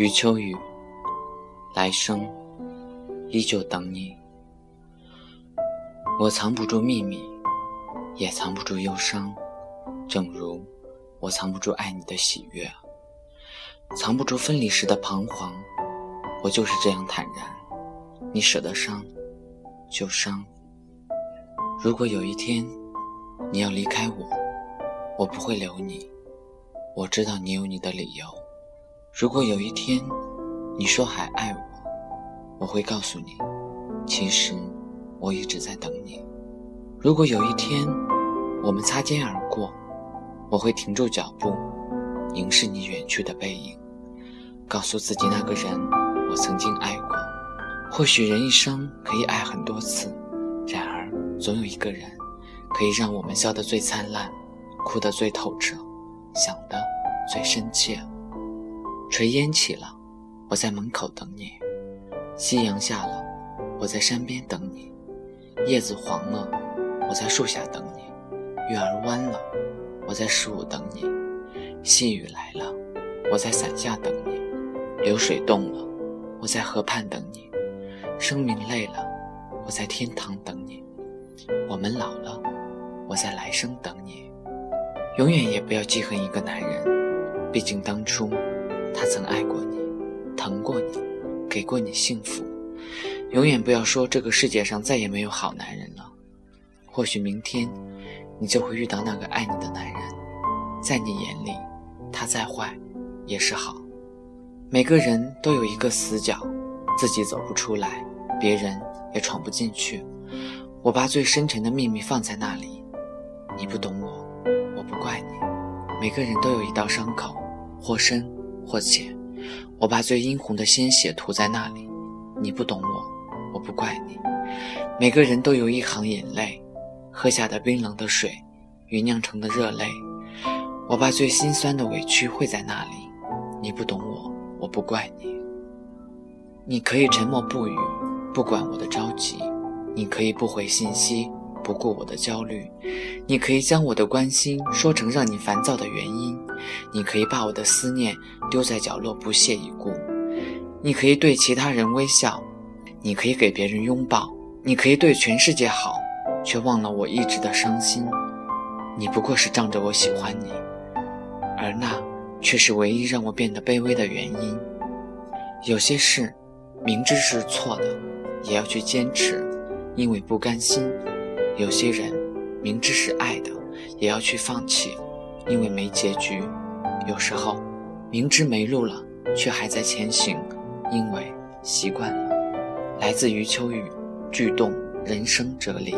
余秋雨，来生依旧等你。我藏不住秘密，也藏不住忧伤，正如我藏不住爱你的喜悦，藏不住分离时的彷徨。我就是这样坦然，你舍得伤就伤。如果有一天你要离开我，我不会留你。我知道你有你的理由。如果有一天你说还爱我，我会告诉你，其实我一直在等你。如果有一天我们擦肩而过，我会停住脚步，凝视你远去的背影，告诉自己那个人我曾经爱过。或许人一生可以爱很多次，然而总有一个人可以让我们笑得最灿烂，哭得最透彻，想得最深切。炊烟起了，我在门口等你；夕阳下了，我在山边等你；叶子黄了，我在树下等你；月儿弯了，我在十五等你；细雨来了，我在伞下等你；流水动了，我在河畔等你；生命累了，我在天堂等你；我们老了，我在来生等你。永远也不要记恨一个男人，毕竟当初。他曾爱过你，疼过你，给过你幸福。永远不要说这个世界上再也没有好男人了。或许明天，你就会遇到那个爱你的男人，在你眼里，他再坏，也是好。每个人都有一个死角，自己走不出来，别人也闯不进去。我把最深沉的秘密放在那里，你不懂我，我不怪你。每个人都有一道伤口，或深。或浅，我把最殷红的鲜血涂在那里。你不懂我，我不怪你。每个人都有一行眼泪，喝下的冰冷的水，酝酿成的热泪。我把最心酸的委屈汇在那里。你不懂我，我不怪你。你可以沉默不语，不管我的着急；你可以不回信息。不顾我的焦虑，你可以将我的关心说成让你烦躁的原因；你可以把我的思念丢在角落不屑一顾；你可以对其他人微笑，你可以给别人拥抱，你可以对全世界好，却忘了我一直的伤心。你不过是仗着我喜欢你，而那却是唯一让我变得卑微的原因。有些事，明知是错的，也要去坚持，因为不甘心。有些人明知是爱的，也要去放弃，因为没结局；有时候明知没路了，却还在前行，因为习惯了。来自余秋雨，巨动人生哲理。